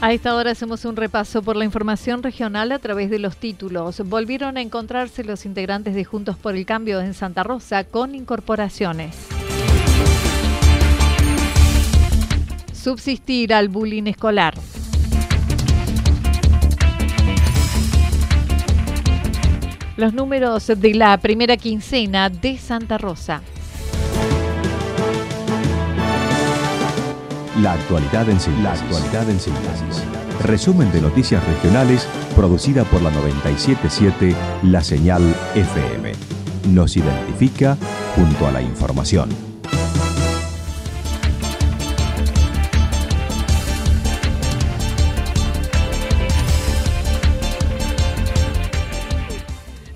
A esta hora hacemos un repaso por la información regional a través de los títulos. Volvieron a encontrarse los integrantes de Juntos por el Cambio en Santa Rosa con incorporaciones. Subsistir al bullying escolar. Los números de la primera quincena de Santa Rosa. La actualidad en síntesis. La actualidad en síntesis. Resumen de noticias regionales producida por la 977 La Señal FM. Nos identifica junto a la información.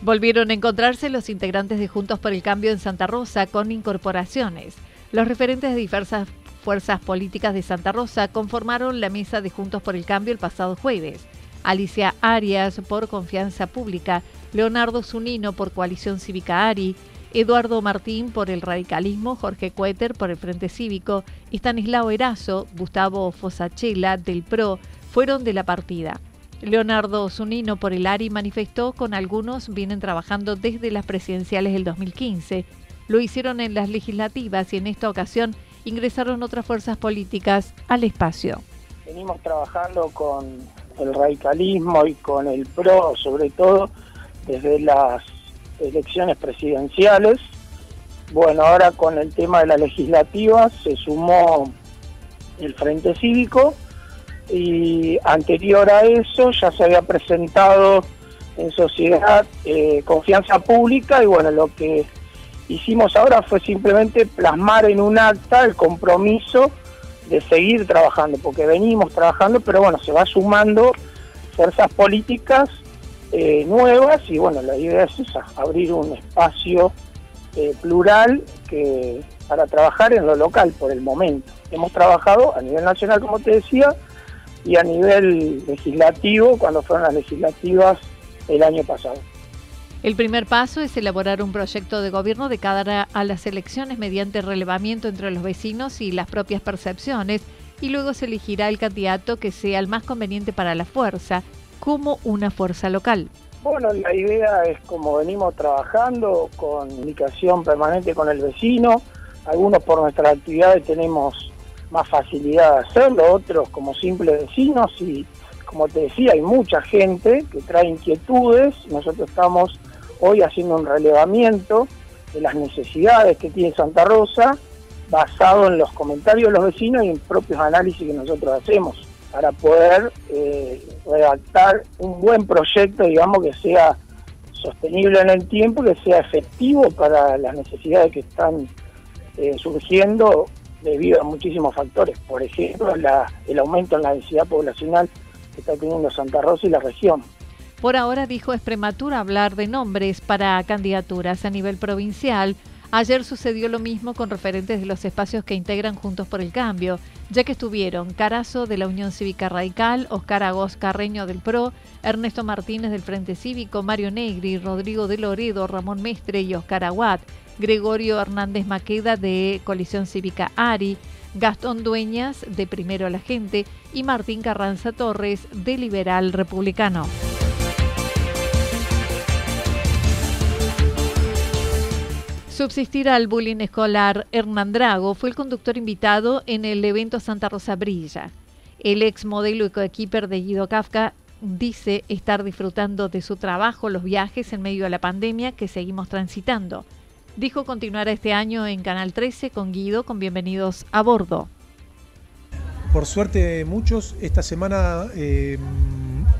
Volvieron a encontrarse los integrantes de Juntos por el Cambio en Santa Rosa con incorporaciones. Los referentes de diversas fuerzas políticas de Santa Rosa conformaron la mesa de Juntos por el Cambio el pasado jueves. Alicia Arias por Confianza Pública, Leonardo Zunino por Coalición Cívica ARI, Eduardo Martín por el radicalismo, Jorge Cueter por el Frente Cívico, Stanislao Erazo, Gustavo Fosachela del PRO fueron de la partida. Leonardo Zunino por el ARI manifestó con algunos vienen trabajando desde las presidenciales del 2015. Lo hicieron en las legislativas y en esta ocasión ingresaron otras fuerzas políticas al espacio. Venimos trabajando con el radicalismo y con el PRO, sobre todo desde las elecciones presidenciales. Bueno, ahora con el tema de las legislativas se sumó el Frente Cívico y anterior a eso ya se había presentado en sociedad eh, confianza pública y bueno, lo que hicimos ahora fue simplemente plasmar en un acta el compromiso de seguir trabajando, porque venimos trabajando, pero bueno, se va sumando fuerzas políticas eh, nuevas y bueno, la idea es esa, abrir un espacio eh, plural que para trabajar en lo local por el momento. Hemos trabajado a nivel nacional, como te decía, y a nivel legislativo, cuando fueron las legislativas el año pasado. El primer paso es elaborar un proyecto de gobierno de cara a las elecciones mediante relevamiento entre los vecinos y las propias percepciones y luego se elegirá el candidato que sea el más conveniente para la fuerza como una fuerza local. Bueno, la idea es como venimos trabajando, con comunicación permanente con el vecino, algunos por nuestras actividades tenemos más facilidad de hacerlo, otros como simples vecinos y como te decía, hay mucha gente que trae inquietudes, nosotros estamos hoy haciendo un relevamiento de las necesidades que tiene Santa Rosa, basado en los comentarios de los vecinos y en propios análisis que nosotros hacemos, para poder eh, redactar un buen proyecto, digamos, que sea sostenible en el tiempo, que sea efectivo para las necesidades que están eh, surgiendo debido a muchísimos factores. Por ejemplo, el aumento en la densidad poblacional que está teniendo Santa Rosa y la región. Por ahora dijo es prematuro hablar de nombres para candidaturas a nivel provincial. Ayer sucedió lo mismo con referentes de los espacios que integran Juntos por el Cambio, ya que estuvieron Carazo de la Unión Cívica Radical, Oscar Agos Carreño del PRO, Ernesto Martínez del Frente Cívico, Mario Negri, Rodrigo de Loredo, Ramón Mestre y Oscar Aguat, Gregorio Hernández Maqueda de Colisión Cívica ARI, Gastón Dueñas de Primero la Gente y Martín Carranza Torres de Liberal Republicano. Subsistir al bullying escolar, Hernán Drago fue el conductor invitado en el evento Santa Rosa Brilla. El ex modelo y coequiper de Guido Kafka dice estar disfrutando de su trabajo, los viajes en medio de la pandemia que seguimos transitando. Dijo continuar este año en Canal 13 con Guido con Bienvenidos a Bordo. Por suerte muchos, esta semana eh,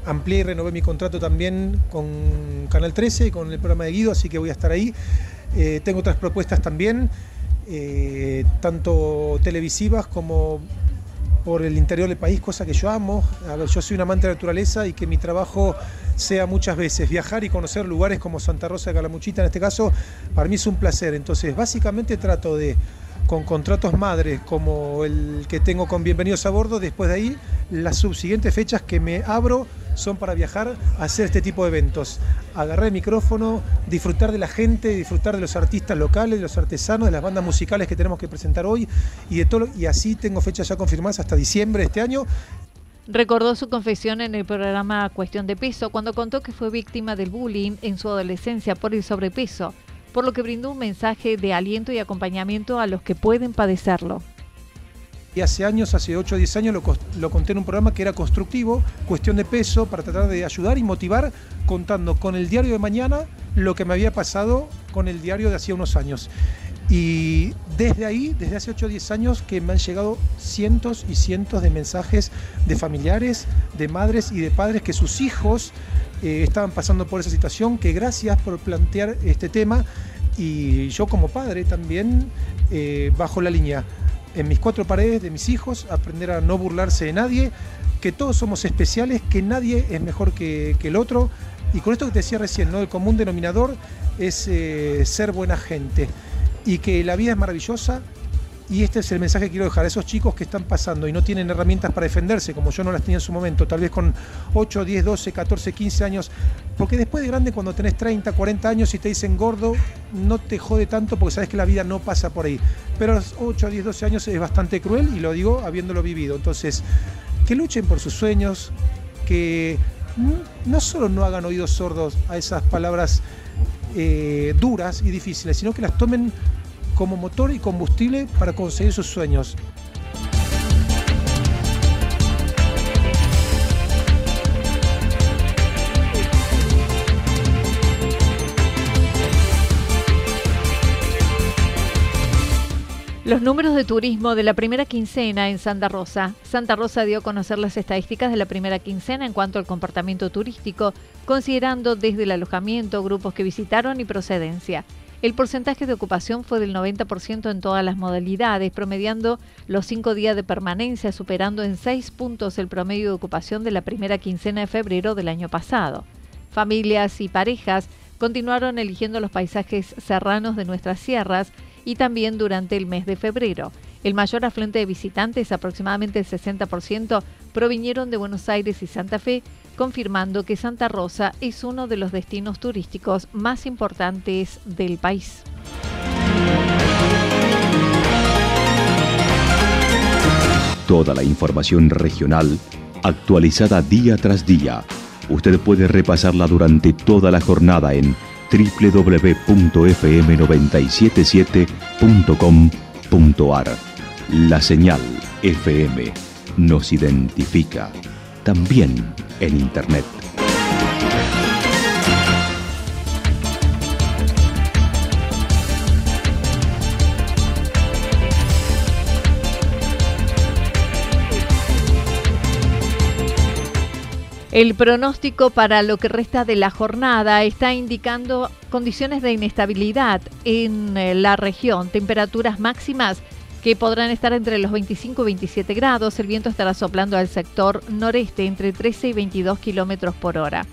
amplié y renové mi contrato también con Canal 13, con el programa de Guido, así que voy a estar ahí. Eh, tengo otras propuestas también, eh, tanto televisivas como por el interior del país, cosa que yo amo. Yo soy un amante de la naturaleza y que mi trabajo sea muchas veces viajar y conocer lugares como Santa Rosa de Calamuchita, en este caso, para mí es un placer. Entonces, básicamente trato de con contratos madres como el que tengo con Bienvenidos a Bordo, después de ahí las subsiguientes fechas que me abro son para viajar a hacer este tipo de eventos. Agarrar el micrófono, disfrutar de la gente, disfrutar de los artistas locales, de los artesanos, de las bandas musicales que tenemos que presentar hoy y y así tengo fechas ya confirmadas hasta diciembre de este año. Recordó su confesión en el programa Cuestión de Peso cuando contó que fue víctima del bullying en su adolescencia por el sobrepeso por lo que brindó un mensaje de aliento y acompañamiento a los que pueden padecerlo. Y hace años, hace 8 o 10 años, lo, conté en un programa que era constructivo, cuestión de peso, para tratar de ayudar y motivar, contando con el diario de mañana lo que me había pasado con el diario de hacía unos años. Y desde ahí, desde hace 8 o 10 años, que me han llegado cientos y cientos de mensajes de familiares, de madres y de padres que sus hijos eh, estaban pasando por esa situación, que gracias por plantear este tema y yo como padre también eh, bajo la línea en mis cuatro paredes de mis hijos, aprender a no burlarse de nadie, que todos somos especiales, que nadie es mejor que, el otro. Y con esto que te decía recién, ¿no? el común denominador es eh, ser buena gente y que la vida es maravillosa y este es el mensaje que quiero dejar a esos chicos que están pasando y no tienen herramientas para defenderse, como yo no las tenía en su momento, tal vez con 8, 10, 12, 14, 15 años. Porque después de grande, cuando tenés 30, 40 años y te dicen gordo, no te jode tanto porque sabes que la vida no pasa por ahí. Pero a los 8, 10, 12 años es bastante cruel y lo digo habiéndolo vivido. Entonces, que luchen por sus sueños, que no solo no hagan oídos sordos a esas palabras eh, duras y difíciles, sino que las tomen como motor y combustible para conseguir sus sueños. Los números de turismo de la primera quincena en Santa Rosa. Santa Rosa dio a conocer las estadísticas de la primera quincena en cuanto al comportamiento turístico, considerando desde el alojamiento, grupos que visitaron y procedencia. El porcentaje de ocupación fue del 90% en todas las modalidades, promediando los cinco días de permanencia, superando en seis puntos el promedio de ocupación de la primera quincena de febrero del año pasado. Familias y parejas continuaron eligiendo los paisajes serranos de nuestras sierras y también durante el mes de febrero. El mayor afluente de visitantes, aproximadamente el 60%, provinieron de Buenos Aires y Santa Fe, confirmando que Santa Rosa es uno de los destinos turísticos más importantes del país. Toda la información regional actualizada día tras día. Usted puede repasarla durante toda la jornada en www.fm977.com.ar. La señal FM nos identifica también en Internet. El pronóstico para lo que resta de la jornada está indicando condiciones de inestabilidad en eh, la región, temperaturas máximas que podrán estar entre los 25 y 27 grados. El viento estará soplando al sector noreste entre 13 y 22 kilómetros por hora.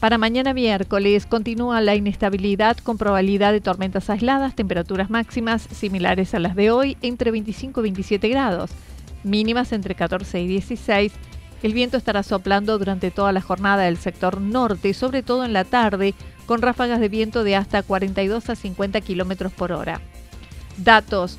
Para mañana miércoles continúa la inestabilidad con probabilidad de tormentas aisladas, temperaturas máximas similares a las de hoy entre 25 y 27 grados, mínimas entre 14 y 16 El viento estará soplando durante toda la jornada del sector norte, sobre todo en la tarde, con ráfagas de viento de hasta 42 a 50 kilómetros por hora. Datos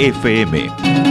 FM.